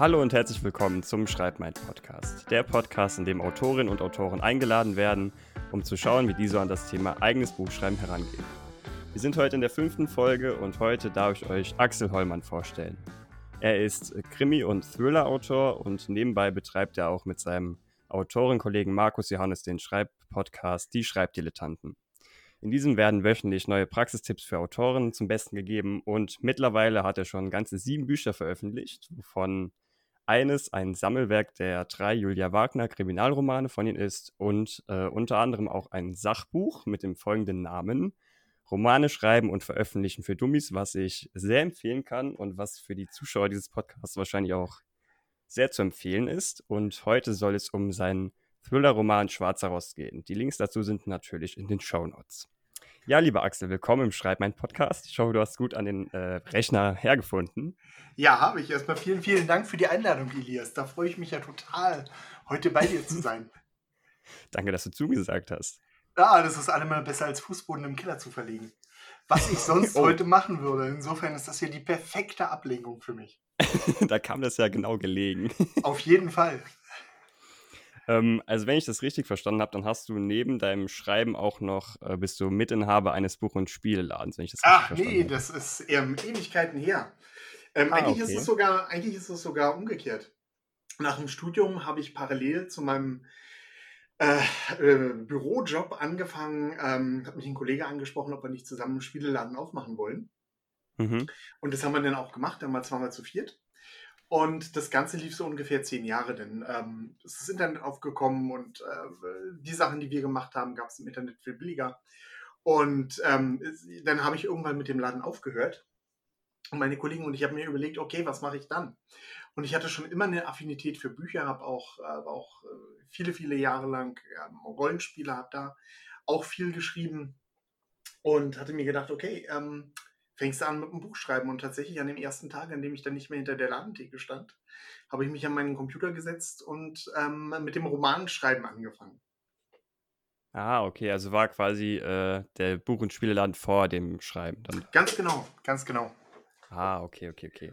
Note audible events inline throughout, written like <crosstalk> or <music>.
Hallo und herzlich willkommen zum Schreibmein Podcast. Der Podcast, in dem Autorinnen und Autoren eingeladen werden, um zu schauen, wie diese an das Thema eigenes Buchschreiben herangehen. Wir sind heute in der fünften Folge und heute darf ich euch Axel Hollmann vorstellen. Er ist Krimi- und Thriller-Autor und nebenbei betreibt er auch mit seinem Autorenkollegen Markus Johannes den Schreibpodcast Die Schreibdilettanten. In diesem werden wöchentlich neue Praxistipps für Autoren zum Besten gegeben und mittlerweile hat er schon ganze sieben Bücher veröffentlicht, wovon eines ein Sammelwerk der drei Julia Wagner Kriminalromane von ihm ist und äh, unter anderem auch ein Sachbuch mit dem folgenden Namen Romane schreiben und veröffentlichen für Dummies, was ich sehr empfehlen kann und was für die Zuschauer dieses Podcasts wahrscheinlich auch sehr zu empfehlen ist. Und heute soll es um seinen Thriller-Roman Schwarzer Rost gehen. Die Links dazu sind natürlich in den Show Notes. Ja, lieber Axel, willkommen im Schreib mein Podcast. Ich hoffe, du hast gut an den äh, Rechner hergefunden. Ja, habe ich. Erstmal vielen, vielen Dank für die Einladung, Elias. Da freue ich mich ja total, heute bei dir zu sein. <laughs> Danke, dass du zugesagt hast. Ja, das ist allemal besser als Fußboden im Keller zu verlegen. Was ich sonst <laughs> oh. heute machen würde. Insofern ist das hier die perfekte Ablenkung für mich. <laughs> da kam das ja genau gelegen. Auf jeden Fall. Ähm, also wenn ich das richtig verstanden habe, dann hast du neben deinem Schreiben auch noch, äh, bist du Mitinhaber eines Buch- und Spieleladens, wenn ich das Ach nee, habe. das ist eher Ewigkeiten her. Ähm, ah, eigentlich, okay. ist es sogar, eigentlich ist es sogar umgekehrt. Nach dem Studium habe ich parallel zu meinem äh, äh, Bürojob angefangen, ähm, hat mich ein Kollege angesprochen, ob wir nicht zusammen einen Spieleladen aufmachen wollen. Mhm. Und das haben wir dann auch gemacht, dann mal zweimal zu viert. Und das Ganze lief so ungefähr zehn Jahre, denn ähm, es ist Internet aufgekommen und äh, die Sachen, die wir gemacht haben, gab es im Internet viel billiger. Und ähm, dann habe ich irgendwann mit dem Laden aufgehört. Und meine Kollegen und ich haben mir überlegt, okay, was mache ich dann? Und ich hatte schon immer eine Affinität für Bücher, habe auch, äh, auch viele, viele Jahre lang ähm, Rollenspiele, habe da auch viel geschrieben und hatte mir gedacht, okay, ähm, fängst du an mit dem Buchschreiben. Und tatsächlich an dem ersten Tag, an dem ich dann nicht mehr hinter der Ladentheke stand, habe ich mich an meinen Computer gesetzt und ähm, mit dem Romanschreiben angefangen. Ah, okay, also war quasi äh, der Buch- und Spieleladen vor dem Schreiben. Dann. Ganz genau, ganz genau. Ah, okay, okay, okay.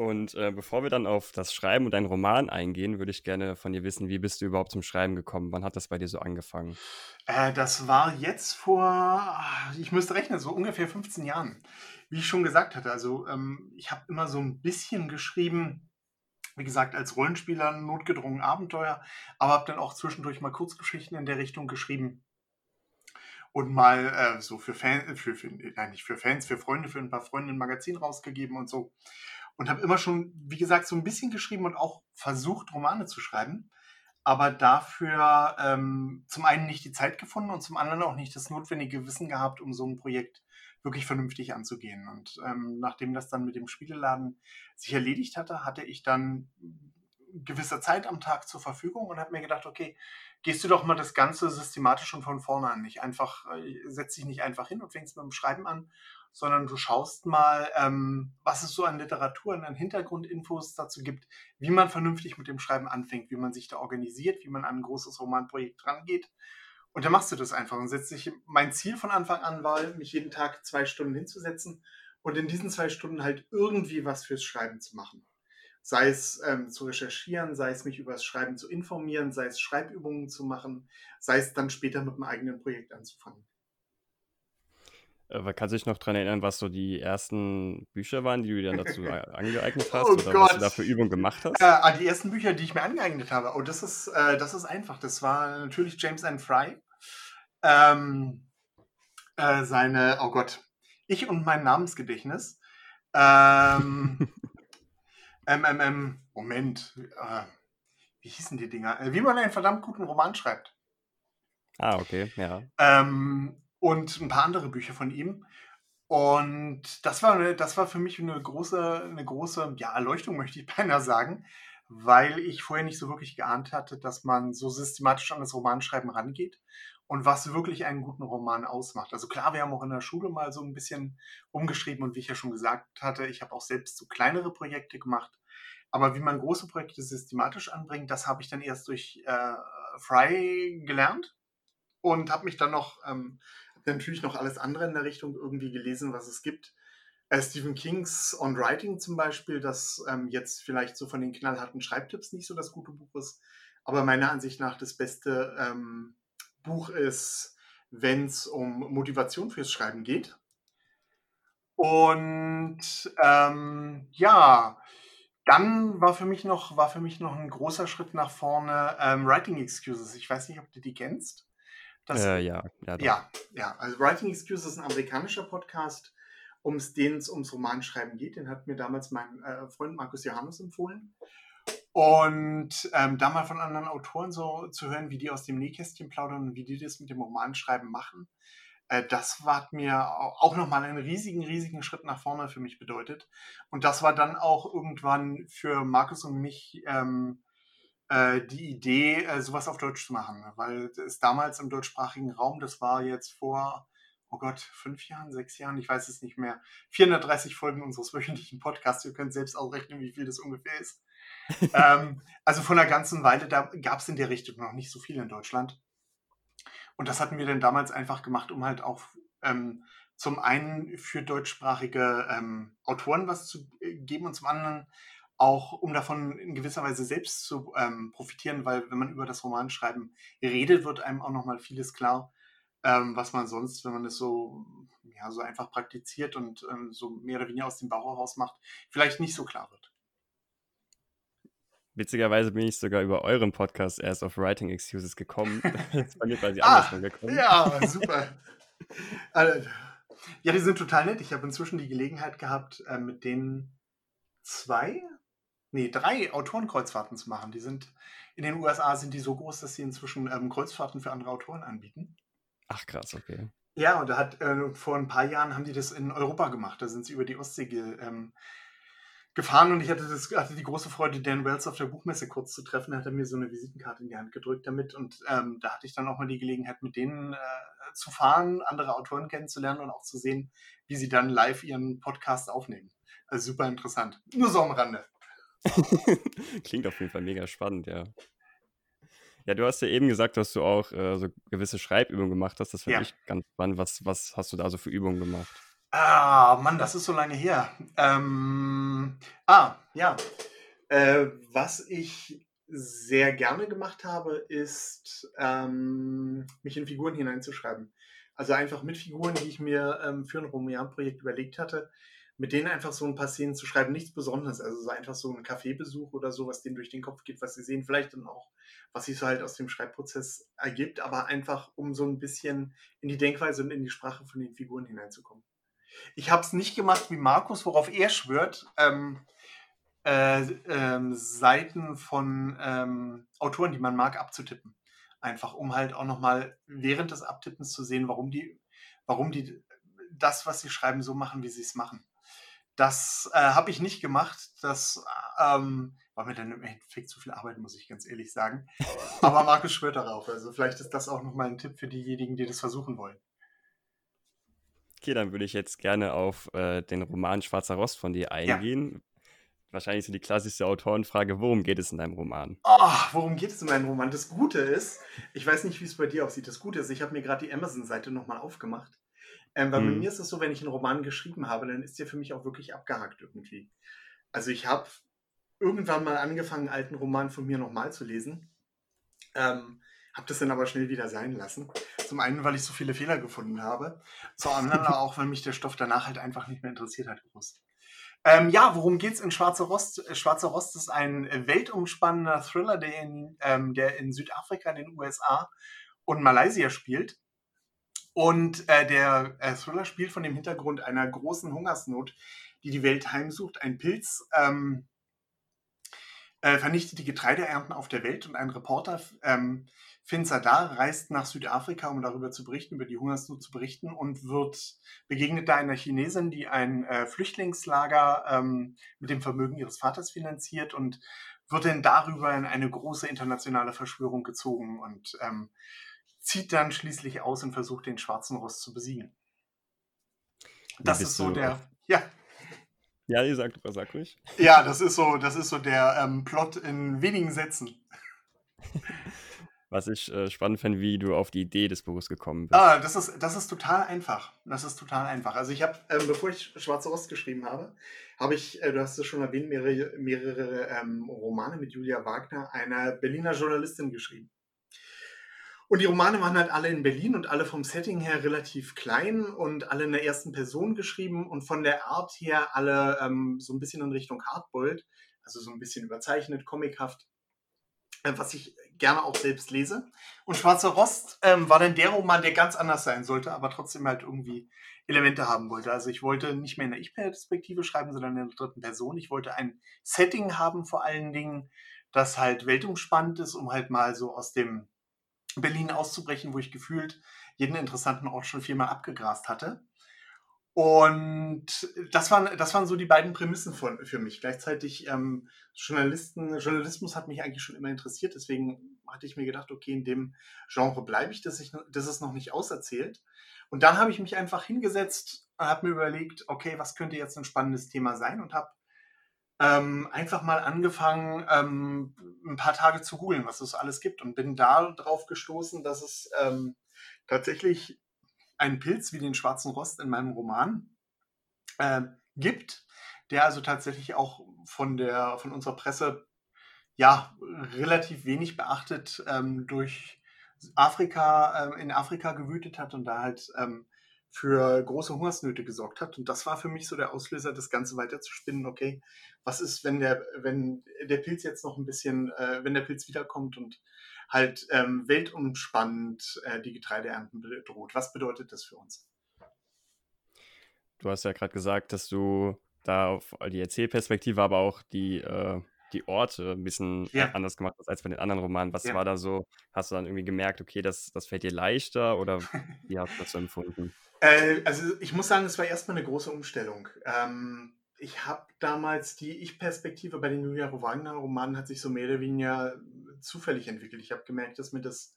Und äh, bevor wir dann auf das Schreiben und deinen Roman eingehen, würde ich gerne von dir wissen, wie bist du überhaupt zum Schreiben gekommen? Wann hat das bei dir so angefangen? Äh, das war jetzt vor, ich müsste rechnen, so ungefähr 15 Jahren. Wie ich schon gesagt hatte, also ähm, ich habe immer so ein bisschen geschrieben, wie gesagt, als Rollenspieler notgedrungen Abenteuer, aber habe dann auch zwischendurch mal Kurzgeschichten in der Richtung geschrieben und mal äh, so für Fans, für, für, nein, nicht für Fans, für Freunde, für ein paar Freunde ein Magazin rausgegeben und so und habe immer schon, wie gesagt, so ein bisschen geschrieben und auch versucht, Romane zu schreiben, aber dafür ähm, zum einen nicht die Zeit gefunden und zum anderen auch nicht das notwendige Wissen gehabt, um so ein Projekt wirklich vernünftig anzugehen. Und ähm, nachdem das dann mit dem Spieleladen sich erledigt hatte, hatte ich dann gewisser Zeit am Tag zur Verfügung und habe mir gedacht, okay, gehst du doch mal das Ganze systematisch schon von vorne an. Nicht einfach, äh, setz dich nicht einfach hin und fängst mit dem Schreiben an, sondern du schaust mal, ähm, was es so an Literatur und an Hintergrundinfos dazu gibt, wie man vernünftig mit dem Schreiben anfängt, wie man sich da organisiert, wie man an ein großes Romanprojekt rangeht. Und dann machst du das einfach und setzt dich. Mein Ziel von Anfang an war, mich jeden Tag zwei Stunden hinzusetzen und in diesen zwei Stunden halt irgendwie was fürs Schreiben zu machen. Sei es ähm, zu recherchieren, sei es mich über das Schreiben zu informieren, sei es Schreibübungen zu machen, sei es dann später mit einem eigenen Projekt anzufangen. Äh, kannst du dich noch daran erinnern, was so die ersten Bücher waren, die du dir dann dazu angeeignet <laughs> hast oh oder Gott. was du da für Übungen gemacht hast? Äh, die ersten Bücher, die ich mir angeeignet habe. Oh, das ist, äh, das ist einfach. Das war natürlich James N. Fry. Ähm, äh, seine, oh Gott, ich und mein Namensgedächtnis. Ähm, <laughs> MMM, Moment, äh, wie hießen die Dinger? Äh, wie man einen verdammt guten Roman schreibt. Ah, okay, ja. Ähm, und ein paar andere Bücher von ihm. Und das war, das war für mich eine große, eine große ja, Erleuchtung, <laughs> möchte ich beinahe sagen, weil ich vorher nicht so wirklich geahnt hatte, dass man so systematisch an das Romanschreiben rangeht und was wirklich einen guten Roman ausmacht. Also klar, wir haben auch in der Schule mal so ein bisschen umgeschrieben und wie ich ja schon gesagt hatte, ich habe auch selbst so kleinere Projekte gemacht. Aber wie man große Projekte systematisch anbringt, das habe ich dann erst durch äh, Fry gelernt und habe mich dann noch ähm, natürlich noch alles andere in der Richtung irgendwie gelesen, was es gibt. Äh, Stephen Kings On Writing zum Beispiel, das ähm, jetzt vielleicht so von den knallharten Schreibtipps nicht so das gute Buch ist, aber meiner Ansicht nach das beste ähm, Buch ist, wenn es um Motivation fürs Schreiben geht. Und ähm, ja, dann war für mich noch, war für mich noch ein großer Schritt nach vorne ähm, Writing Excuses. Ich weiß nicht, ob du die kennst. Das, äh, ja, ja, ja, ja. Also Writing Excuses ist ein amerikanischer Podcast, um den es ums Romanschreiben geht. Den hat mir damals mein äh, Freund Markus Johannes empfohlen. Und ähm, da mal von anderen Autoren so zu hören, wie die aus dem Nähkästchen plaudern und wie die das mit dem Romanschreiben machen, äh, das hat mir auch nochmal einen riesigen, riesigen Schritt nach vorne für mich bedeutet. Und das war dann auch irgendwann für Markus und mich ähm, äh, die Idee, äh, sowas auf Deutsch zu machen. Weil es damals im deutschsprachigen Raum, das war jetzt vor, oh Gott, fünf Jahren, sechs Jahren, ich weiß es nicht mehr, 430 Folgen unseres <laughs> wöchentlichen Podcasts. Ihr könnt selbst ausrechnen, wie viel das ungefähr ist <laughs> ähm, also von einer ganzen Weile, da gab es in der Richtung noch nicht so viel in Deutschland. Und das hatten wir dann damals einfach gemacht, um halt auch ähm, zum einen für deutschsprachige ähm, Autoren was zu äh, geben und zum anderen auch, um davon in gewisser Weise selbst zu ähm, profitieren, weil wenn man über das Romanschreiben redet, wird einem auch nochmal vieles klar, ähm, was man sonst, wenn man es so, ja, so einfach praktiziert und ähm, so mehr oder weniger aus dem Bauch heraus macht, vielleicht nicht so klar wird. Witzigerweise bin ich sogar über euren Podcast erst auf Writing Excuses gekommen. das bei mir quasi ah, andersrum gekommen. Ja, super. Also, <laughs> ja, die sind total nett. Ich habe inzwischen die Gelegenheit gehabt, äh, mit denen zwei, nee, drei Autorenkreuzfahrten zu machen. Die sind in den USA sind die so groß, dass sie inzwischen ähm, Kreuzfahrten für andere Autoren anbieten. Ach krass, okay. Ja, und da hat äh, vor ein paar Jahren haben die das in Europa gemacht. Da sind sie über die Ostsee ähm, gefahren und ich hatte, das, hatte die große Freude, Dan Wells auf der Buchmesse kurz zu treffen. Er hat mir so eine Visitenkarte in die Hand gedrückt damit und ähm, da hatte ich dann auch mal die Gelegenheit, mit denen äh, zu fahren, andere Autoren kennenzulernen und auch zu sehen, wie sie dann live ihren Podcast aufnehmen. Also super interessant. Nur so am Rande. <laughs> Klingt auf jeden Fall mega spannend, ja. Ja, du hast ja eben gesagt, dass du auch äh, so gewisse Schreibübungen gemacht hast. Das finde ja. ich ganz spannend. Was, was hast du da so für Übungen gemacht? Ah, Mann, das ist so lange her. Ähm, ah, ja. Äh, was ich sehr gerne gemacht habe, ist, ähm, mich in Figuren hineinzuschreiben. Also einfach mit Figuren, die ich mir ähm, für ein Roman-Projekt überlegt hatte, mit denen einfach so ein paar Szenen zu schreiben. Nichts Besonderes, also so einfach so ein Kaffeebesuch oder so, was denen durch den Kopf geht, was sie sehen. Vielleicht dann auch, was sich so halt aus dem Schreibprozess ergibt, aber einfach, um so ein bisschen in die Denkweise und in die Sprache von den Figuren hineinzukommen. Ich habe es nicht gemacht wie Markus, worauf er schwört, ähm, äh, ähm, Seiten von ähm, Autoren, die man mag, abzutippen. Einfach, um halt auch nochmal während des Abtippens zu sehen, warum die, warum die das, was sie schreiben, so machen, wie sie es machen. Das äh, habe ich nicht gemacht. Das ähm, war mir dann im Endeffekt zu viel Arbeit, muss ich ganz ehrlich sagen. Aber Markus schwört darauf. Also vielleicht ist das auch nochmal ein Tipp für diejenigen, die das versuchen wollen. Okay, dann würde ich jetzt gerne auf äh, den Roman Schwarzer Rost von dir eingehen. Ja. Wahrscheinlich so die klassischste Autorenfrage, worum geht es in deinem Roman? Oh, worum geht es in meinem Roman? Das Gute ist, ich weiß nicht, wie es bei dir aussieht. Das Gute ist, ich habe mir gerade die Amazon-Seite nochmal aufgemacht. Ähm, weil hm. bei mir ist es so, wenn ich einen Roman geschrieben habe, dann ist der für mich auch wirklich abgehakt irgendwie. Also ich habe irgendwann mal angefangen, einen alten Roman von mir nochmal zu lesen. Ähm, habe das dann aber schnell wieder sein lassen. Zum einen, weil ich so viele Fehler gefunden habe. Zum anderen <laughs> auch, weil mich der Stoff danach halt einfach nicht mehr interessiert hat. Groß. Ähm, ja, worum geht's in Schwarzer Rost? Äh, Schwarzer Rost ist ein weltumspannender Thriller, der in, ähm, der in Südafrika, in den USA und Malaysia spielt. Und äh, der äh, Thriller spielt von dem Hintergrund einer großen Hungersnot, die die Welt heimsucht. Ein Pilz ähm, äh, vernichtet die Getreideernten auf der Welt und ein Reporter ähm, Finn Sadar reist nach Südafrika, um darüber zu berichten, über die Hungersnot zu berichten und wird begegnet da einer Chinesin, die ein äh, Flüchtlingslager ähm, mit dem Vermögen ihres Vaters finanziert und wird dann darüber in eine große internationale Verschwörung gezogen und ähm, zieht dann schließlich aus und versucht den schwarzen Ross zu besiegen. Das ist so der, ja. Ja, ihr sagt, sag ruhig. Ja, das ist so, das ist so der ähm, Plot in wenigen Sätzen. was ich äh, spannend fände, wie du auf die Idee des Buches gekommen bist. Ah, das ist, das ist total einfach. Das ist total einfach. Also ich habe, ähm, bevor ich Schwarze Rost geschrieben habe, habe ich, äh, du hast es schon erwähnt, mehrere, mehrere ähm, Romane mit Julia Wagner, einer Berliner Journalistin, geschrieben. Und die Romane waren halt alle in Berlin und alle vom Setting her relativ klein und alle in der ersten Person geschrieben und von der Art her alle ähm, so ein bisschen in Richtung Hardboiled, also so ein bisschen überzeichnet, comichaft, äh, was ich gerne auch selbst lese. Und Schwarzer Rost ähm, war dann der Roman, der ganz anders sein sollte, aber trotzdem halt irgendwie Elemente haben wollte. Also ich wollte nicht mehr in der Ich-Perspektive schreiben, sondern in der dritten Person. Ich wollte ein Setting haben vor allen Dingen, das halt weltumspannend ist, um halt mal so aus dem Berlin auszubrechen, wo ich gefühlt jeden interessanten Ort schon viermal abgegrast hatte. Und das waren, das waren so die beiden Prämissen von, für mich. Gleichzeitig ähm, Journalisten, Journalismus hat mich eigentlich schon immer interessiert, deswegen hatte ich mir gedacht, okay, in dem Genre bleibe ich, dass ich, das ist noch nicht auserzählt. Und dann habe ich mich einfach hingesetzt und habe mir überlegt, okay, was könnte jetzt ein spannendes Thema sein und habe ähm, einfach mal angefangen, ähm, ein paar Tage zu googeln, was es alles gibt und bin da drauf gestoßen, dass es ähm, tatsächlich einen Pilz wie den schwarzen Rost in meinem Roman äh, gibt, der also tatsächlich auch von der von unserer Presse ja relativ wenig beachtet ähm, durch Afrika äh, in Afrika gewütet hat und da halt ähm, für große Hungersnöte gesorgt hat. Und das war für mich so der Auslöser, das Ganze weiter zu spinnen. Okay, was ist, wenn der, wenn der Pilz jetzt noch ein bisschen, äh, wenn der Pilz wiederkommt und halt ähm, weltumspannend äh, die Getreideernten bedroht? Was bedeutet das für uns? Du hast ja gerade gesagt, dass du da auf die Erzählperspektive, aber auch die, äh, die Orte ein bisschen ja. anders gemacht hast als bei den anderen Romanen. Was ja. war da so? Hast du dann irgendwie gemerkt, okay, das, das fällt dir leichter oder <laughs> wie hast du das so empfunden? Äh, also ich muss sagen, es war erstmal eine große Umstellung. Ähm, ich habe damals die Ich-Perspektive bei den Julia Wagner Romanen hat sich so mehr oder weniger zufällig entwickelt. Ich habe gemerkt, dass mir das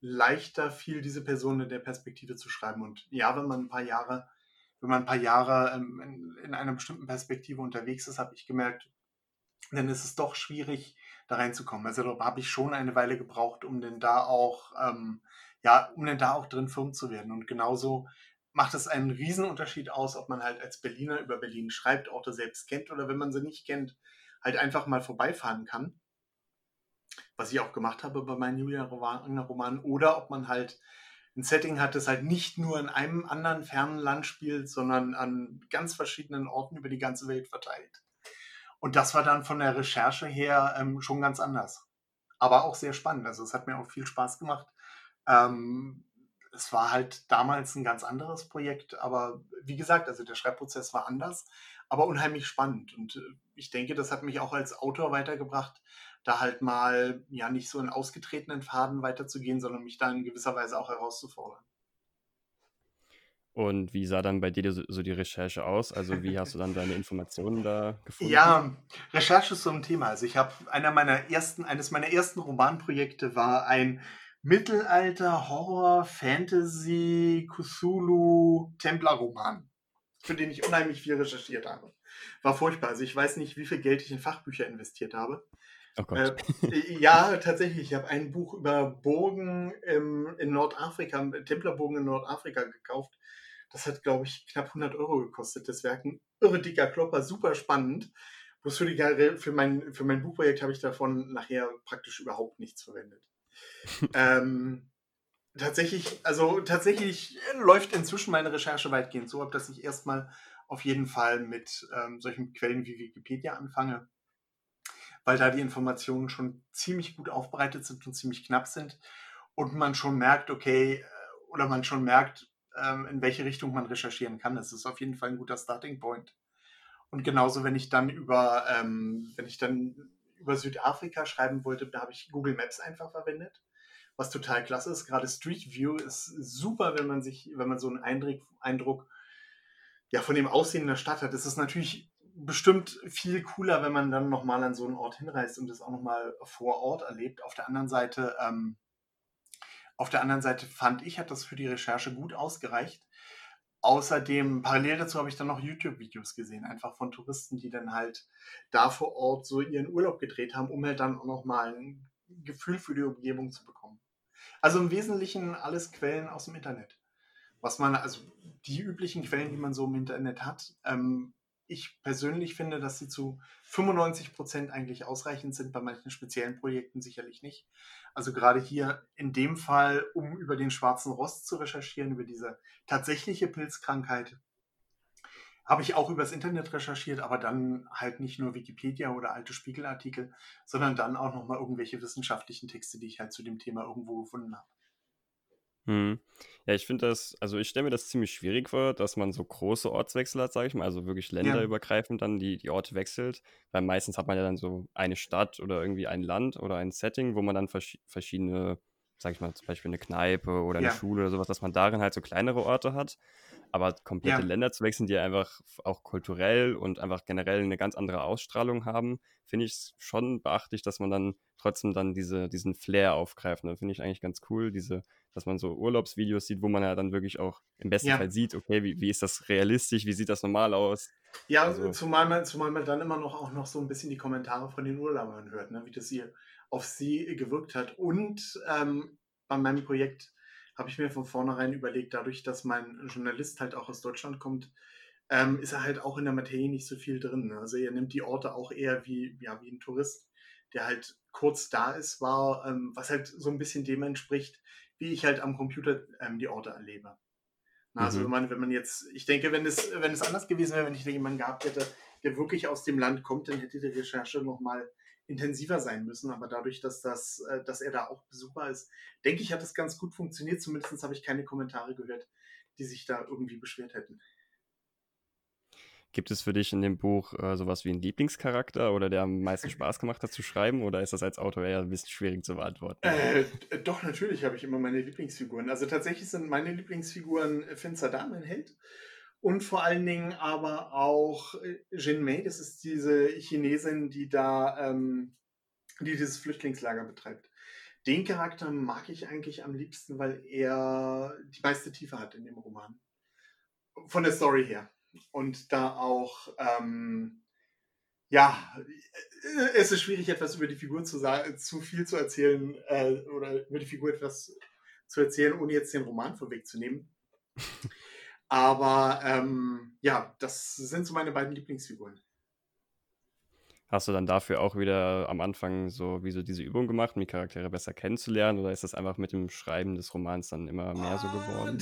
leichter fiel, diese Person in der Perspektive zu schreiben. Und ja, wenn man ein paar Jahre, wenn man ein paar Jahre ähm, in, in einer bestimmten Perspektive unterwegs ist, habe ich gemerkt, dann ist es doch schwierig, da reinzukommen. Also da habe ich schon eine Weile gebraucht, um denn da auch, ähm, ja, um denn da auch drin firm zu werden. Und genauso macht es einen Riesenunterschied aus, ob man halt als Berliner über Berlin schreibt, Orte selbst kennt oder wenn man sie nicht kennt, halt einfach mal vorbeifahren kann. Was ich auch gemacht habe bei meinen Julia Romanen. Oder ob man halt ein Setting hat, das halt nicht nur in einem anderen fernen Land spielt, sondern an ganz verschiedenen Orten über die ganze Welt verteilt. Und das war dann von der Recherche her ähm, schon ganz anders. Aber auch sehr spannend. Also es hat mir auch viel Spaß gemacht. Ähm, es war halt damals ein ganz anderes Projekt, aber wie gesagt, also der Schreibprozess war anders, aber unheimlich spannend. Und äh, ich denke, das hat mich auch als Autor weitergebracht, da halt mal ja nicht so in ausgetretenen Faden weiterzugehen, sondern mich da in gewisser Weise auch herauszufordern. Und wie sah dann bei dir so die Recherche aus? Also wie hast du dann deine Informationen da gefunden? Ja, Recherche ist so ein Thema. Also ich habe einer meiner ersten, eines meiner ersten Romanprojekte war ein Mittelalter, Horror, Fantasy, Cthulhu, Templer-Roman, für den ich unheimlich viel recherchiert habe. War furchtbar. Also ich weiß nicht, wie viel Geld ich in Fachbücher investiert habe. Oh Gott. Äh, ja, tatsächlich. Ich habe ein Buch über Burgen im, in Nordafrika, Templerburgen in Nordafrika gekauft. Das hat, glaube ich, knapp 100 Euro gekostet. Das wäre ein irre dicker Klopper, super spannend. Bloß für, die, für, mein, für mein Buchprojekt habe ich davon nachher praktisch überhaupt nichts verwendet <laughs> ähm, tatsächlich, also tatsächlich läuft inzwischen meine Recherche weitgehend so ab, dass ich erstmal auf jeden Fall mit ähm, solchen Quellen wie Wikipedia anfange, weil da die Informationen schon ziemlich gut aufbereitet sind und ziemlich knapp sind und man schon merkt, okay, äh, oder man schon merkt, ähm, in welche Richtung man recherchieren kann. Das ist auf jeden Fall ein guter Starting Point. Und genauso, wenn ich dann über, ähm, wenn ich dann über Südafrika schreiben wollte, da habe ich Google Maps einfach verwendet was total klasse ist. Gerade Street View ist super, wenn man sich, wenn man so einen Eindruck, Eindruck ja, von dem Aussehen der Stadt hat. Es ist natürlich bestimmt viel cooler, wenn man dann nochmal an so einen Ort hinreist und das auch nochmal vor Ort erlebt. Auf der anderen Seite, ähm, auf der anderen Seite fand ich, hat das für die Recherche gut ausgereicht. Außerdem, parallel dazu habe ich dann noch YouTube-Videos gesehen, einfach von Touristen, die dann halt da vor Ort so ihren Urlaub gedreht haben, um halt dann auch nochmal ein Gefühl für die Umgebung zu bekommen. Also im Wesentlichen alles Quellen aus dem Internet. Was man, also die üblichen Quellen, die man so im Internet hat. Ähm, ich persönlich finde, dass sie zu 95 Prozent eigentlich ausreichend sind, bei manchen speziellen Projekten sicherlich nicht. Also gerade hier in dem Fall, um über den schwarzen Rost zu recherchieren, über diese tatsächliche Pilzkrankheit, habe ich auch übers Internet recherchiert, aber dann halt nicht nur Wikipedia oder alte Spiegelartikel, sondern dann auch nochmal irgendwelche wissenschaftlichen Texte, die ich halt zu dem Thema irgendwo gefunden habe. Hm. Ja, ich finde das, also ich stelle mir das ziemlich schwierig vor, dass man so große Ortswechsel hat, sage ich mal, also wirklich länderübergreifend dann die, die Orte wechselt, weil meistens hat man ja dann so eine Stadt oder irgendwie ein Land oder ein Setting, wo man dann vers verschiedene, sage ich mal, zum Beispiel eine Kneipe oder eine Ja, Schule oder sowas, dass man darin halt so kleinere Orte hat, aber komplette ja, Länder zu wechseln, die einfach auch kulturell und einfach generell eine ganz andere Ausstrahlung haben, finde ich es schon beachtlich, dass man dann trotzdem dann diese, diesen Flair aufgreift. Ne? Finde ich eigentlich ganz cool, diese dass man so Urlaubsvideos sieht, wo man ja dann wirklich auch im besten ja. Fall sieht, okay, wie, wie ist das realistisch, wie sieht das normal aus? Ja, Also, zumal man, zumal man dann immer noch auch noch so ein bisschen die Kommentare von den Urlaubern hört, ne, wie das hier auf sie gewirkt hat. Und ähm, bei meinem Projekt habe ich mir von vornherein überlegt, dadurch, dass mein Journalist halt auch aus Deutschland kommt, ähm, ist er halt auch in der Materie nicht so viel drin. Ne? Also er nimmt die Orte auch eher wie, ja, wie ein Tourist, der halt kurz da ist, war, ähm, was halt so ein bisschen dem entspricht, wie ich halt am Computer ähm, die Orte erlebe. Na, also wenn mhm, man, wenn man jetzt, ich denke, wenn es, wenn es anders gewesen wäre, wenn ich jemanden gehabt hätte, der wirklich aus dem Land kommt, dann hätte die Recherche nochmal intensiver sein müssen. Aber dadurch, dass das, äh, dass er da auch Besucher ist, denke ich, hat das ganz gut funktioniert. Zumindest habe ich keine Kommentare gehört, die sich da irgendwie beschwert hätten. gibt es für dich in dem Buch äh, sowas wie einen Lieblingscharakter oder der am meisten Spaß gemacht hat zu schreiben oder ist das als Autor eher ein bisschen schwierig zu beantworten? Äh, doch, natürlich habe ich immer meine Lieblingsfiguren. Also tatsächlich sind meine Lieblingsfiguren äh, Saddam, mein Held. Und vor allen Dingen aber auch äh, Jin Mei, das ist diese Chinesin, die da, ähm, die dieses Flüchtlingslager betreibt. Den Charakter mag ich eigentlich am liebsten, weil er die meiste Tiefe hat in dem Roman. Von der Story her. Und da auch, ähm, ja, äh, es ist schwierig, etwas über die Figur zu sagen, zu viel zu erzählen äh, oder über die Figur etwas zu erzählen, ohne jetzt den Roman vorwegzunehmen. Aber ähm, ja, das sind so meine beiden Lieblingsfiguren. Hast du dann dafür auch wieder am Anfang so wie so diese Übung gemacht, um die Charaktere besser kennenzulernen oder ist das einfach mit dem Schreiben des Romans dann immer mehr so geworden?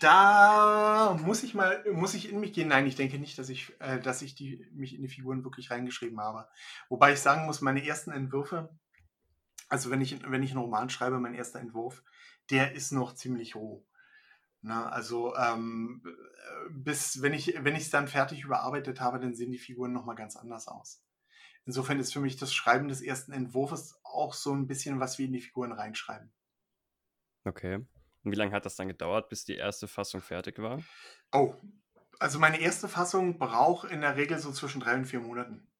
Da muss ich mal, muss ich in mich gehen. Nein, ich denke nicht, dass ich, äh, dass ich die, mich in die Figuren wirklich reingeschrieben habe. Wobei ich sagen muss, meine ersten Entwürfe, also wenn ich, wenn ich einen Roman schreibe, mein erster Entwurf, der ist noch ziemlich roh. Na, also ähm, äh, bis wenn ich wenn ich es dann fertig überarbeitet habe, dann sehen die Figuren noch mal ganz anders aus. Insofern ist für mich das Schreiben des ersten Entwurfs auch so ein bisschen was wie in die Figuren reinschreiben. Okay. Und wie lange hat das dann gedauert, bis die erste Fassung fertig war? Oh, also meine erste Fassung braucht in der Regel so zwischen drei und vier Monaten.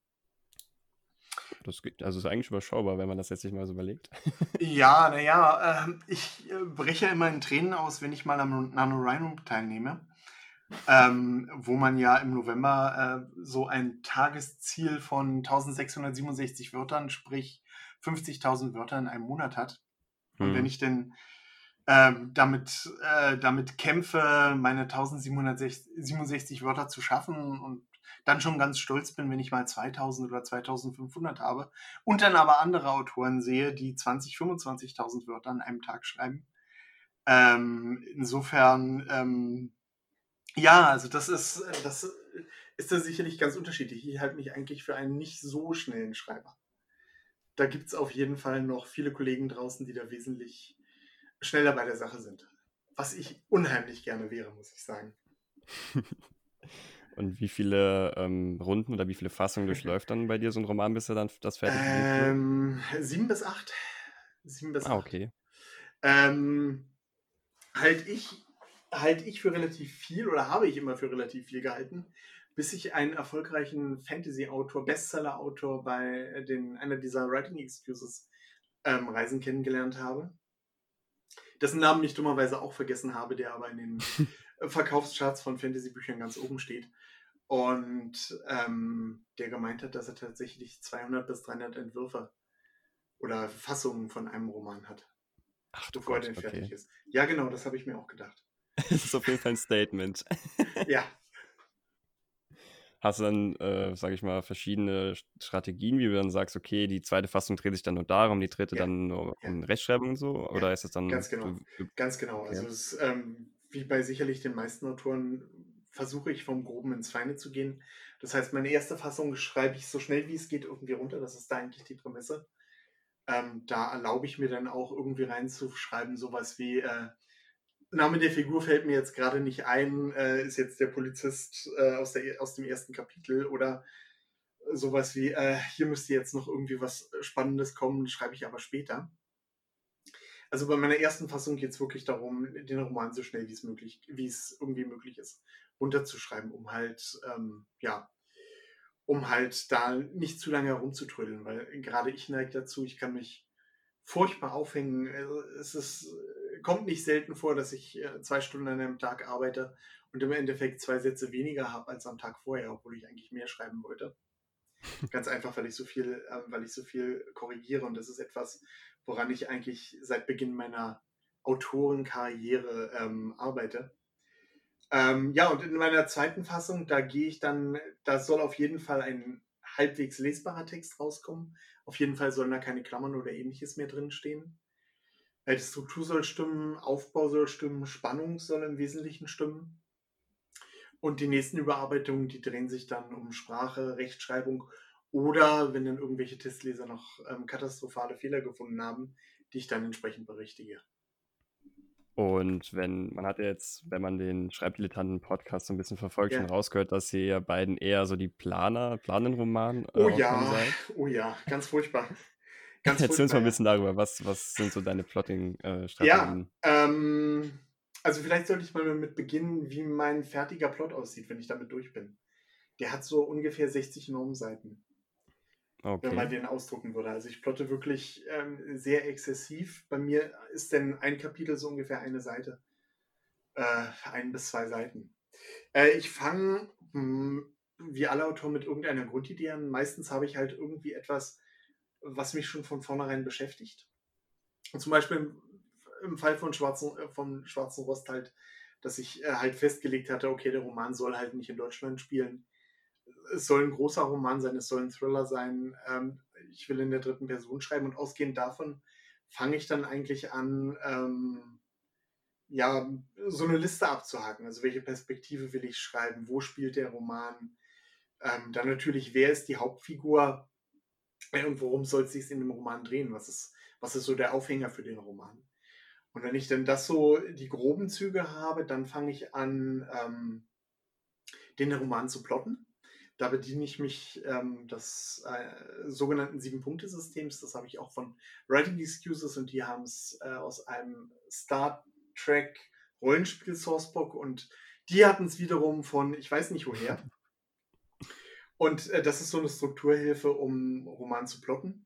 Das geht, also ist eigentlich überschaubar, wenn man das jetzt sich mal so überlegt. Ja, naja, ähm, ich äh, breche immer in Tränen aus, wenn ich mal am NaNoWriMo teilnehme, ähm, wo man ja im November äh, so ein Tagesziel von 1667 Wörtern, sprich 50.000 Wörter in einem Monat hat. Und wenn Hm. ich denn ähm, damit, äh, damit kämpfe, meine 1767 Wörter zu schaffen und dann schon ganz stolz bin, wenn ich mal 2000 oder 2500 habe und dann aber andere Autoren sehe, die 20, 25.000 Wörter an einem Tag schreiben. Ähm, insofern, ähm, ja, also das ist, das ist da sicherlich ganz unterschiedlich. Ich halte mich eigentlich für einen nicht so schnellen Schreiber. Da gibt es auf jeden Fall noch viele Kollegen draußen, die da wesentlich schneller bei der Sache sind. Was ich unheimlich gerne wäre, muss ich sagen. <laughs> Und wie viele ähm, Runden oder wie viele Fassungen durchläuft dann bei dir so ein Roman, bis er dann das Buch wird? Ähm, sieben bis acht. Sieben bis Ah, acht. okay. Ähm, halt ich, halt ich für relativ viel oder habe ich immer für relativ viel gehalten, bis ich einen erfolgreichen Fantasy-Autor, Bestseller-Autor bei den, einer dieser Writing Excuses ähm, Reisen kennengelernt habe. Dessen Namen ich dummerweise auch vergessen habe, der aber in den <laughs> Verkaufscharts von Fantasy-Büchern ganz oben steht. Und ähm, der gemeint hat, dass er tatsächlich 200 bis 300 Entwürfe oder Fassungen von einem Roman hat. Ach, bevor Gott, er denn fertig okay. ist. Ja, genau, das habe ich mir auch gedacht. <laughs> das ist auf jeden Fall ein Statement. ja. Hast du dann, äh, sage ich mal, verschiedene Strategien, wie du dann sagst, okay, die zweite Fassung dreht sich dann nur darum, die dritte ja. dann nur um ja. Rechtschreibung und so? Oder ja. ist es dann. Ganz genau. Ganz genau. Okay. Also, es, ähm, wie bei sicherlich den meisten Autoren, versuche ich vom Groben ins Feine zu gehen. Das heißt, meine erste Fassung schreibe ich so schnell wie es geht irgendwie runter. Das ist da eigentlich die Prämisse. Ähm, da erlaube ich mir dann auch irgendwie reinzuschreiben, sowas wie, äh, Name der Figur fällt mir jetzt gerade nicht ein, äh, ist jetzt der Polizist äh, aus, der, aus dem ersten Kapitel oder sowas wie, äh, hier müsste jetzt noch irgendwie was Spannendes kommen, schreibe ich aber später. Also bei meiner ersten Fassung geht es wirklich darum, den Roman so schnell wie es möglich, wie es irgendwie möglich ist, runterzuschreiben, um halt, ähm, ja, um halt da nicht zu lange herumzutrödeln, weil gerade ich neige dazu, ich kann mich furchtbar aufhängen. Also es ist, kommt nicht selten vor, dass ich äh, zwei Stunden an einem Tag arbeite und im Endeffekt zwei Sätze weniger habe als am Tag vorher, obwohl ich eigentlich mehr schreiben wollte. <laughs> Ganz einfach, weil ich so viel, äh, weil ich so viel korrigiere und das ist etwas, woran ich eigentlich seit Beginn meiner Autorenkarriere ähm, arbeite. Ähm, ja, und in meiner zweiten Fassung, da gehe ich dann, da soll auf jeden Fall ein halbwegs lesbarer Text rauskommen. Auf jeden Fall sollen da keine Klammern oder ähnliches mehr drinstehen. Äh, die Struktur soll stimmen, Aufbau soll stimmen, Spannung soll im Wesentlichen stimmen. Und die nächsten Überarbeitungen, die drehen sich dann um Sprache, Rechtschreibung oder wenn dann irgendwelche Testleser noch ähm, katastrophale Fehler gefunden haben, die ich dann entsprechend berichtige. Und wenn, man hat ja jetzt, wenn man den Schreibdilettanten-Podcast so ein bisschen verfolgt, ja. schon rausgehört, dass ihr beiden eher so die Planer, Planenroman äh, oh ja, seid. Oh ja, ganz furchtbar. Ganz Erzähl uns mal ein bisschen darüber, was, was sind so deine Plotting-Strategien? Äh, ja, ähm, also vielleicht sollte ich mal damit beginnen, wie mein fertiger Plot aussieht, wenn ich damit durch bin. Der hat so ungefähr 60 Normseiten. Okay. Wenn man den ausdrucken würde. Also ich plotte wirklich ähm, sehr exzessiv. Bei mir ist denn ein Kapitel so ungefähr eine Seite. Äh, ein bis zwei Seiten. Äh, ich fange hm, wie alle Autoren mit irgendeiner Grundidee an. Meistens habe ich halt irgendwie etwas, was mich schon von vornherein beschäftigt. Und zum Beispiel im, im Fall von Schwarzen, äh, vom Schwarzen Rost halt, dass ich äh, halt festgelegt hatte, okay, der Roman soll halt nicht in Deutschland spielen es soll ein großer Roman sein, es soll ein Thriller sein. Ähm, ich will in der dritten Person schreiben und ausgehend davon fange ich dann eigentlich an, ähm, ja, so eine Liste abzuhaken. Also welche Perspektive will ich schreiben? Wo spielt der Roman? Ähm, dann natürlich, wer ist die Hauptfigur? Und worum soll es sich in dem Roman drehen? Was ist, was ist so der Aufhänger für den Roman? Und wenn ich dann das so die groben Züge habe, dann fange ich an, ähm, den Roman zu plotten. Da bediene ich mich ähm, des äh, sogenannten Sieben-Punkte-Systems. Das habe ich auch von Writing Excuses und die haben es äh, aus einem Star Trek Rollenspiel Sourcebook und die hatten es wiederum von, ich weiß nicht woher. <laughs> Und äh, das ist so eine Strukturhilfe, um Roman zu plotten.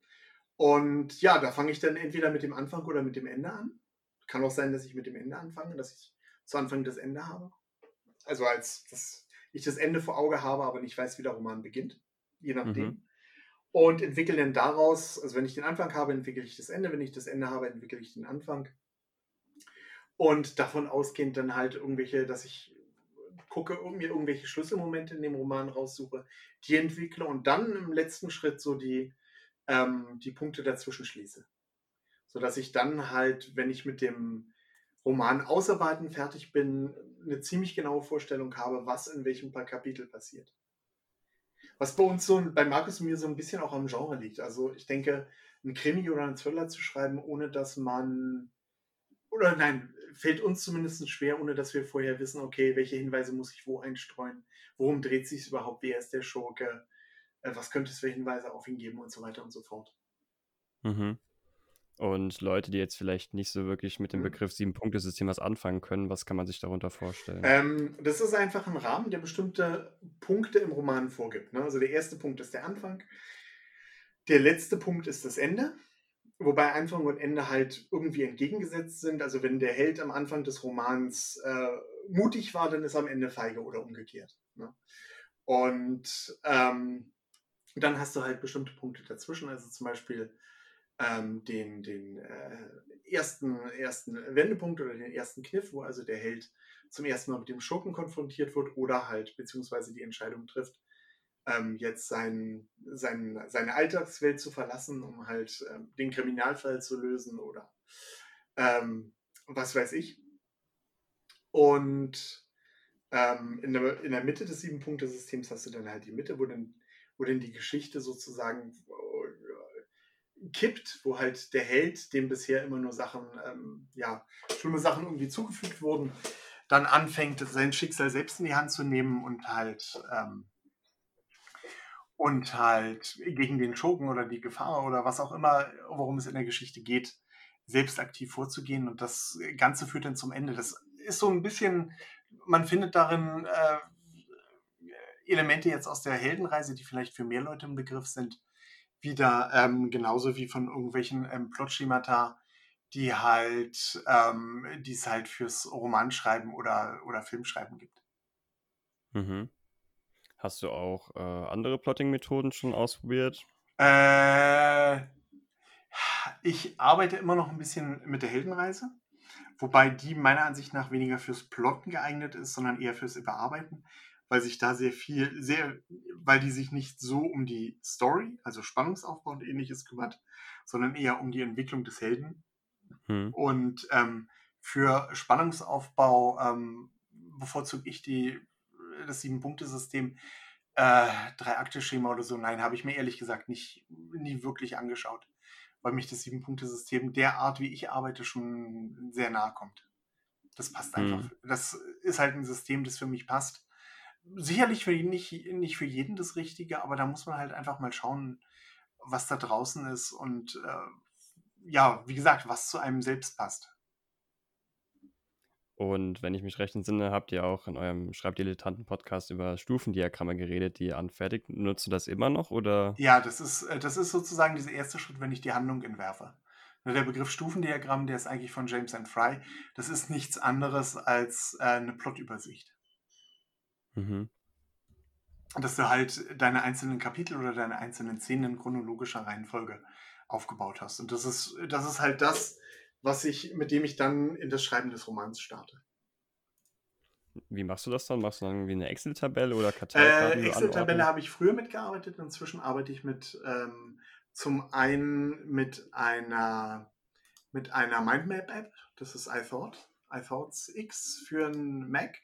Und ja, da fange ich dann entweder mit dem Anfang oder mit dem Ende an. Kann auch sein, dass ich mit dem Ende anfange, dass ich zu Anfang das Ende habe. Also als das ich das Ende vor Auge habe, aber nicht weiß, wie der Roman beginnt. Je nachdem. Mhm. Und entwickle dann daraus, also wenn ich den Anfang habe, entwickle ich das Ende. Wenn ich das Ende habe, entwickle ich den Anfang. Und davon ausgehend dann halt irgendwelche, dass ich gucke, mir irgendwelche Schlüsselmomente in dem Roman raussuche, die entwickle und dann im letzten Schritt so die, ähm, die Punkte dazwischen schließe. Sodass ich dann halt, wenn ich mit dem Roman ausarbeiten fertig bin, eine ziemlich genaue Vorstellung habe, was in welchem Kapitel passiert. Was bei uns so, bei Markus und mir so ein bisschen auch am Genre liegt. Also ich denke, ein Krimi oder einen Thriller zu schreiben, ohne dass man, oder nein, fällt uns zumindest schwer, ohne dass wir vorher wissen, okay, welche Hinweise muss ich wo einstreuen, worum dreht sich überhaupt, wer ist der Schurke, äh, was könnte es für Hinweise auf ihn geben und so weiter und so fort. Mhm. Und Leute, die jetzt vielleicht nicht so wirklich mit dem mhm. Begriff Sieben-Punkte-System was anfangen können, was kann man sich darunter vorstellen? Ähm, das ist einfach ein Rahmen, der bestimmte Punkte im Roman vorgibt. Ne? Also der erste Punkt ist der Anfang, der letzte Punkt ist das Ende, wobei Anfang und Ende halt irgendwie entgegengesetzt sind. Also wenn der Held am Anfang des Romans äh, mutig war, dann ist er am Ende feige oder umgekehrt. Ne? Und ähm, dann hast du halt bestimmte Punkte dazwischen, also zum Beispiel ähm, den, den äh, ersten, ersten Wendepunkt oder den ersten Kniff, wo also der Held zum ersten Mal mit dem Schurken konfrontiert wird oder halt beziehungsweise die Entscheidung trifft, ähm, jetzt sein, sein, seine Alltagswelt zu verlassen, um halt ähm, den Kriminalfall zu lösen oder ähm, was weiß ich. Und ähm, in, der, in der Mitte des Sieben-Punkte-Systems hast du dann halt die Mitte, wo dann, wo dann die Geschichte sozusagen kippt, wo halt der Held, dem bisher immer nur Sachen, ähm, ja, schlimme Sachen irgendwie zugefügt wurden, dann anfängt, sein Schicksal selbst in die Hand zu nehmen und halt ähm, und halt gegen den Schurken oder die Gefahr oder was auch immer, worum es in der Geschichte geht, selbst aktiv vorzugehen. Und das Ganze führt dann zum Ende. Das ist so ein bisschen, man findet darin äh, Elemente jetzt aus der Heldenreise, die vielleicht für mehr Leute im Begriff sind, wieder ähm, genauso wie von irgendwelchen ähm, Plotschemata, die halt, ähm, die es halt fürs Romanschreiben oder, oder Filmschreiben gibt. Mhm. Hast du auch äh, andere Plotting-Methoden schon ausprobiert? Äh, ich arbeite immer noch ein bisschen mit der Heldenreise, wobei die meiner Ansicht nach weniger fürs Plotten geeignet ist, sondern eher fürs Überarbeiten, weil sich da sehr viel, sehr, weil die sich nicht so um die Story, also Spannungsaufbau und ähnliches kümmert, sondern eher um die Entwicklung des Helden. Hm. Und ähm, für Spannungsaufbau ähm, bevorzuge ich die das Sieben-Punkte-System, äh, Drei-Akte-Schema oder so, nein, habe ich mir ehrlich gesagt nicht, nie wirklich angeschaut, weil mich das Sieben-Punkte-System der Art, wie ich arbeite, schon sehr nahe kommt. Das passt einfach. Mhm. Das ist halt ein System, das für mich passt. Sicherlich für nicht, nicht für jeden das Richtige, aber da muss man halt einfach mal schauen, was da draußen ist und äh, ja, wie gesagt, was zu einem selbst passt. Und wenn ich mich recht entsinne, habt ihr auch in eurem Schreibdilettanten-Podcast über Stufendiagramme geredet, die ihr anfertigt. Nutzt du das immer noch oder? Ja, das ist, äh, das ist sozusagen dieser erste Schritt, wenn ich die Handlung entwerfe. Ne, der Begriff Stufendiagramm, der ist eigentlich von James and Fry. Das ist nichts anderes als äh, eine Plotübersicht. Mhm. Dass du halt deine einzelnen Kapitel oder deine einzelnen Szenen in chronologischer Reihenfolge aufgebaut hast. Und das ist, das ist halt das, was ich, mit dem ich dann in das Schreiben des Romans starte. Wie machst du das dann? Machst du dann irgendwie eine Excel-Tabelle oder Karteikarten? Äh, Excel-Tabelle habe ich früher mitgearbeitet. Inzwischen arbeite ich mit ähm, zum einen mit einer mit einer Mindmap-App. Das ist iThought, iThoughts X für einen Mac,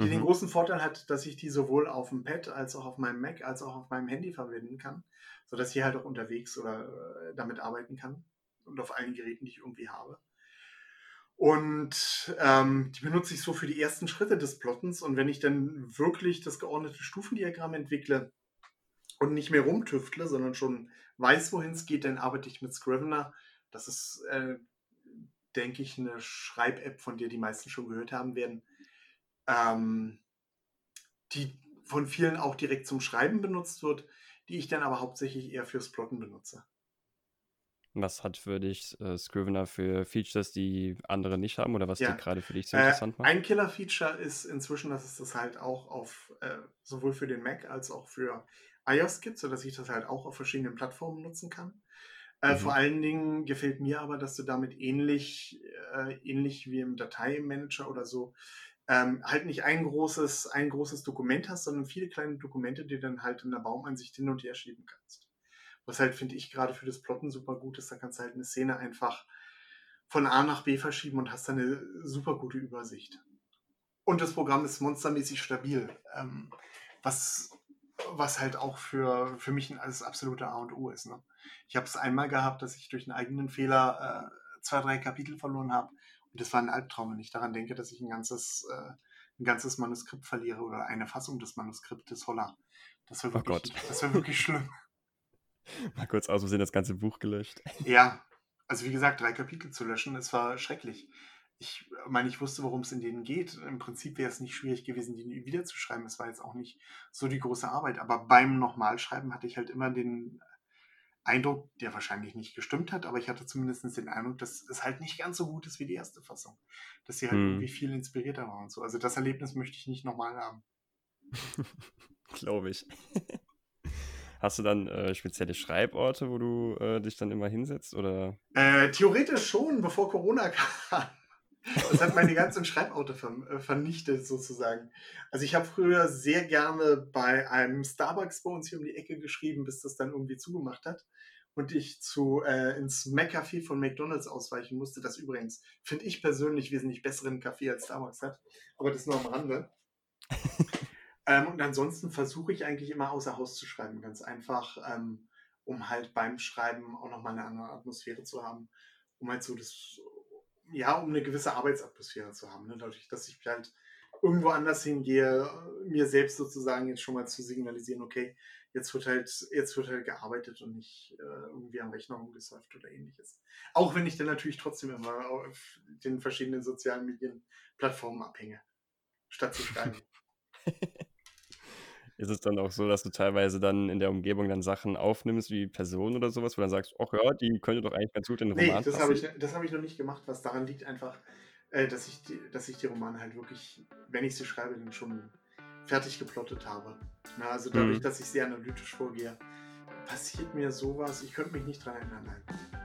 die mhm. den großen Vorteil hat, dass ich die sowohl auf dem Pad als auch auf meinem Mac als auch auf meinem Handy verwenden kann, sodass ich halt auch unterwegs oder äh, damit arbeiten kann und auf allen Geräten, die ich irgendwie habe. Und ähm, die benutze ich so für die ersten Schritte des Plottens. Und wenn ich dann wirklich das geordnete Stufendiagramm entwickle und nicht mehr rumtüftle, sondern schon weiß, wohin es geht, dann arbeite ich mit Scrivener. Das ist, äh, denke ich, eine Schreib-App, von der die meisten schon gehört haben werden, ähm, die von vielen auch direkt zum Schreiben benutzt wird, die ich dann aber hauptsächlich eher fürs Plotten benutze. Was hat für dich äh, Scrivener für Features, die andere nicht haben oder was ja. die gerade für dich so äh, interessant macht? Ein Killer-Feature ist inzwischen, dass es das halt auch auf äh, sowohl für den Mac als auch für iOS gibt, sodass ich das halt auch auf verschiedenen Plattformen nutzen kann. Äh, mhm. Vor allen Dingen gefällt mir aber, dass du damit ähnlich, äh, ähnlich wie im Dateimanager oder so ähm, halt nicht ein großes, ein großes Dokument hast, sondern viele kleine Dokumente, die dann halt in der Baumansicht hin und her schieben kannst. Was halt, finde ich, gerade für das Plotten super gut ist, da kannst du halt eine Szene einfach von A nach B verschieben und hast dann eine super gute Übersicht. Und das Programm ist monstermäßig stabil, ähm, was, was halt auch für, für mich ein alles absolute A und O ist. Ne? Ich habe es einmal gehabt, dass ich durch einen eigenen Fehler äh, zwei, drei Kapitel verloren habe. Das war ein Albtraum, wenn ich daran denke, dass ich ein ganzes, äh, ein ganzes Manuskript verliere oder eine Fassung des Manuskriptes Holla. Das war oh wirklich, oh das war wirklich schlimm. <laughs> <laughs> Mal kurz aus Versehen das ganze Buch gelöscht. Ja, also wie gesagt, drei Kapitel zu löschen, es war schrecklich. Ich meine, ich wusste, worum es in denen geht. Im Prinzip wäre es nicht schwierig gewesen, die wiederzuschreiben. Es war jetzt auch nicht so die große Arbeit. Aber beim Nochmalschreiben hatte ich halt immer den Eindruck, der wahrscheinlich nicht gestimmt hat, aber ich hatte zumindest den Eindruck, dass es halt nicht ganz so gut ist wie die erste Fassung. Dass sie halt hm. irgendwie viel inspirierter war und so. Also das Erlebnis möchte ich nicht nochmal haben. <laughs> Glaube ich. Hast du dann äh, spezielle Schreiborte, wo du äh, dich dann immer hinsetzt? Oder? Äh, theoretisch schon, bevor Corona <laughs> kam. Das hat meine ganzen Schreibauto ver äh, vernichtet, sozusagen. Also ich habe früher sehr gerne bei einem Starbucks bei uns hier um die Ecke geschrieben, bis das dann irgendwie zugemacht hat. Und ich zu, äh, ins McCafé von McDonalds ausweichen musste, das übrigens, finde ich persönlich, wesentlich besseren Kaffee als Starbucks hat. Aber das nur am Rande. <laughs> ähm, und ansonsten versuche ich eigentlich immer außer Haus zu schreiben, ganz einfach, ähm, um halt beim Schreiben auch nochmal eine andere Atmosphäre zu haben, um halt so das ja, um eine gewisse Arbeitsatmosphäre zu haben. Ne? Dadurch, dass ich halt irgendwo anders hingehe, mir selbst sozusagen jetzt schon mal zu signalisieren, okay, jetzt wird halt, jetzt wird halt gearbeitet und nicht äh, irgendwie am Rechner rumgesurft oder ähnliches. Auch wenn ich dann natürlich trotzdem immer auf den verschiedenen sozialen Medienplattformen abhänge, statt zu schreiben. <laughs> Ist es dann auch so, dass du teilweise dann in der Umgebung dann Sachen aufnimmst, wie Personen oder sowas, wo du dann sagst: „Ach ja, die könnte doch eigentlich ganz gut in den Nee, Roman das habe passen?“ ich das ich noch nicht gemacht, was daran liegt einfach, äh, dass ich die dass ich die Romane halt wirklich, wenn ich sie schreibe, dann schon fertig geplottet habe. Na, also dadurch, Mhm. dass ich sehr analytisch vorgehe, passiert mir sowas. ich könnte mich nicht dran erinnern, nein.